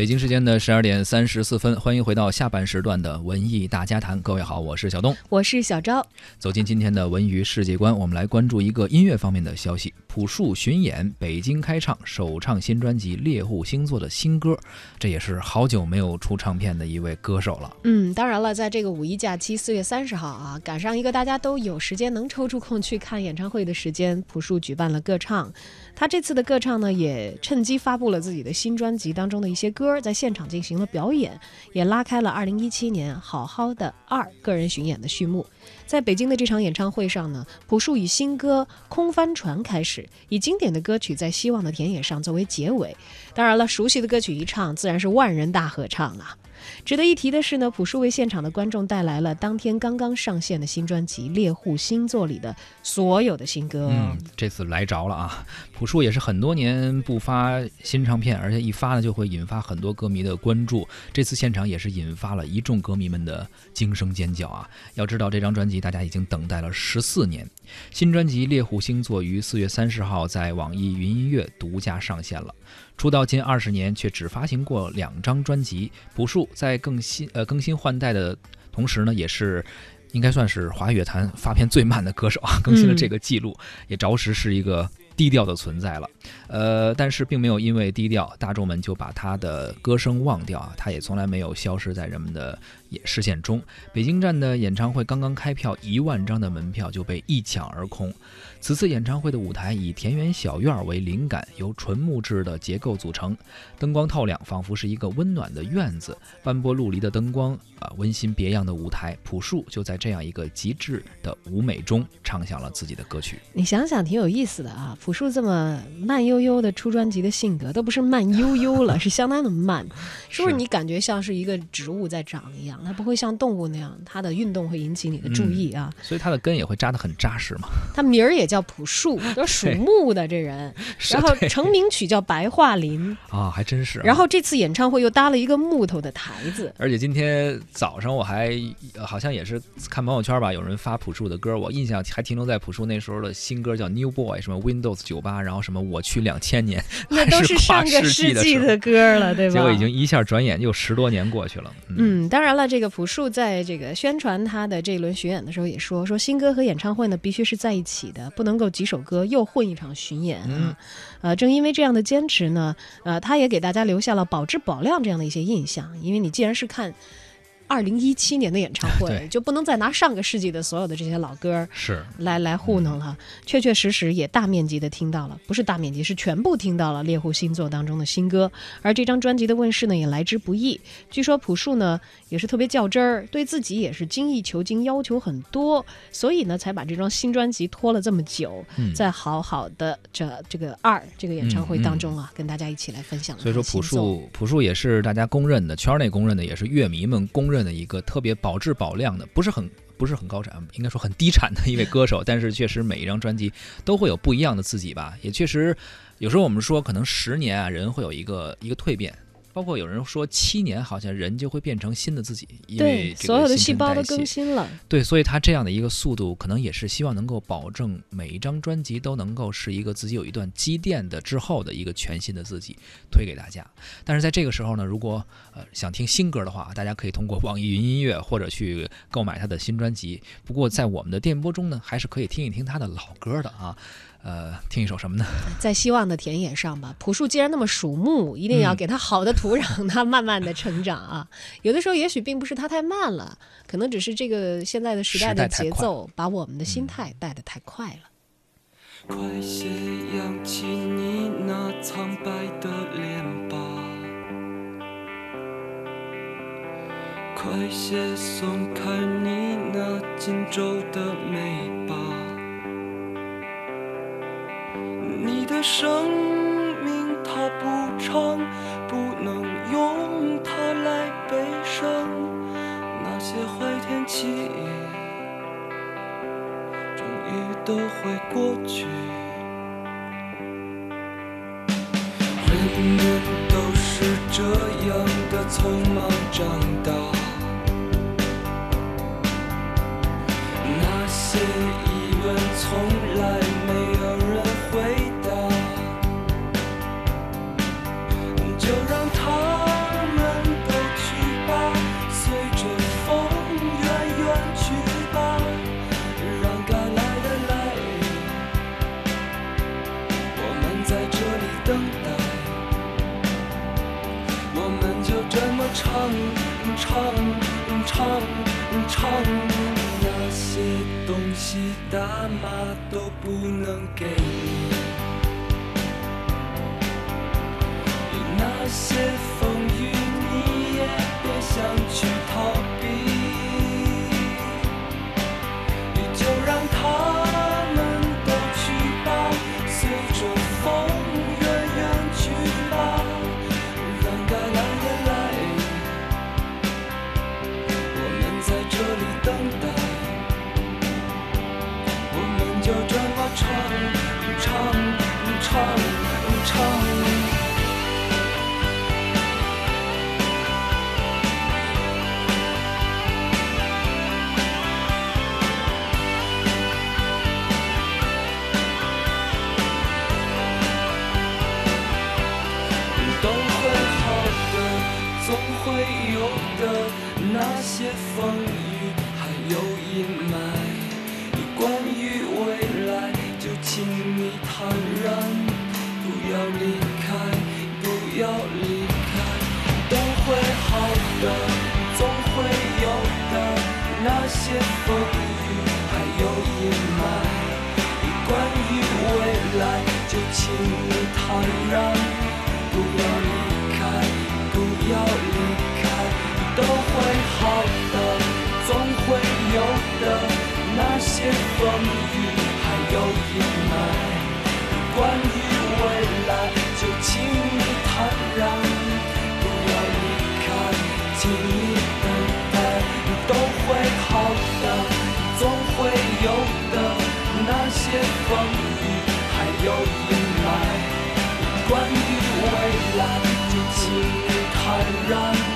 北京时间的十二点三十四分，欢迎回到下半时段的文艺大家谈。各位好，我是小东，我是小昭。走进今天的文娱世界观，我们来关注一个音乐方面的消息：朴树巡演北京开唱，首唱新专辑《猎户星座》的新歌。这也是好久没有出唱片的一位歌手了。嗯，当然了，在这个五一假期四月三十号啊，赶上一个大家都有时间能抽出空去看演唱会的时间，朴树举办了歌唱。他这次的歌唱呢，也趁机发布了自己的新专辑当中的一些歌，在现场进行了表演，也拉开了二零一七年《好好的二》个人巡演的序幕。在北京的这场演唱会上呢，朴树以新歌《空帆船》开始，以经典的歌曲在希望的田野上作为结尾。当然了，熟悉的歌曲一唱，自然是万人大合唱啊。值得一提的是呢，朴树为现场的观众带来了当天刚刚上线的新专辑《猎户星座》里的所有的新歌。嗯，这次来着了啊！朴树也是很多年不发新唱片，而且一发呢就会引发很多歌迷的关注。这次现场也是引发了一众歌迷们的惊声尖叫啊！要知道这张专辑大家已经等待了十四年，新专辑《猎户星座》于四月三十号在网易云音乐独家上线了。出道近二十年，却只发行过两张专辑。朴树在更新呃更新换代的同时呢，也是应该算是华语乐坛发片最慢的歌手啊，更新了这个记录，也着实是一个低调的存在了。呃，但是并没有因为低调，大众们就把他的歌声忘掉啊，他也从来没有消失在人们的也视线中。北京站的演唱会刚刚开票，一万张的门票就被一抢而空。此次演唱会的舞台以田园小院为灵感，由纯木质的结构组成，灯光透亮，仿佛是一个温暖的院子。斑驳陆离的灯光啊，温馨别样的舞台，朴树就在这样一个极致的舞美中唱响了自己的歌曲。你想想，挺有意思的啊！朴树这么慢悠悠的出专辑的性格，都不是慢悠悠了，是相当的慢，是不是？你感觉像是一个植物在长一样，它不会像动物那样，它的运动会引起你的注意啊。所以它的根也会扎得很扎实嘛。它名儿也。叫朴树，都属木的这人，然后成名曲叫《白桦林》啊，还真是。然后这次演唱会又搭了一个木头的台子，而且今天早上我还好像也是看朋友圈吧，有人发朴树的歌，我印象还停留在朴树那时候的新歌叫《New Boy》，什么 Windows 九八，然后什么我去两千年，那都是上个世纪的歌了，对吧？结果已经一下转眼又十多年过去了。嗯，当然了，这个朴树在这个宣传他的这一轮巡演的时候也说，说新歌和演唱会呢必须是在一起的。不能够几首歌又混一场巡演啊，呃，正因为这样的坚持呢，呃，他也给大家留下了保质保量这样的一些印象。因为你既然是看。二零一七年的演唱会 就不能再拿上个世纪的所有的这些老歌是来来糊弄了，确确实实也大面积的听到了，不是大面积，是全部听到了《猎户星座》当中的新歌。而这张专辑的问世呢，也来之不易。据说朴树呢也是特别较真儿，对自己也是精益求精，要求很多，所以呢才把这张新专辑拖了这么久，在好好的这这个二这个演唱会当中啊，跟大家一起来分享。所以说，朴树朴树也是大家公认的，圈内公认的，也是乐迷们公认。的一个特别保质保量的，不是很不是很高产，应该说很低产的一位歌手，但是确实每一张专辑都会有不一样的自己吧，也确实有时候我们说可能十年啊，人会有一个一个蜕变。包括有人说七年好像人就会变成新的自己，因为所有的细胞都更新了。对，所以他这样的一个速度，可能也是希望能够保证每一张专辑都能够是一个自己有一段积淀的之后的一个全新的自己推给大家。但是在这个时候呢，如果呃想听新歌的话，大家可以通过网易云音乐或者去购买他的新专辑。不过在我们的电波中呢，还是可以听一听他的老歌的啊。呃，听一首什么呢？在希望的田野上吧。朴树既然那么属木，一定要给他好的土壤，他慢慢的成长啊。有的时候也许并不是他太慢了，可能只是这个现在的时代的节奏把我们的心态带得太快了。快些扬起你那苍白的脸吧，快些松开你那紧皱的眉生命它不长，不能用它来悲伤。那些坏天气终于都会过去。人人都是这样的匆忙长大。那些疑问从妈妈都不能给总会有的。那些风雨还有阴霾，关于未来，就请你坦然，不要离开，不要离开。都会好的，总会有的。那些风雨还有阴霾，关于未来，就请你坦然。关于未来，就请坦然。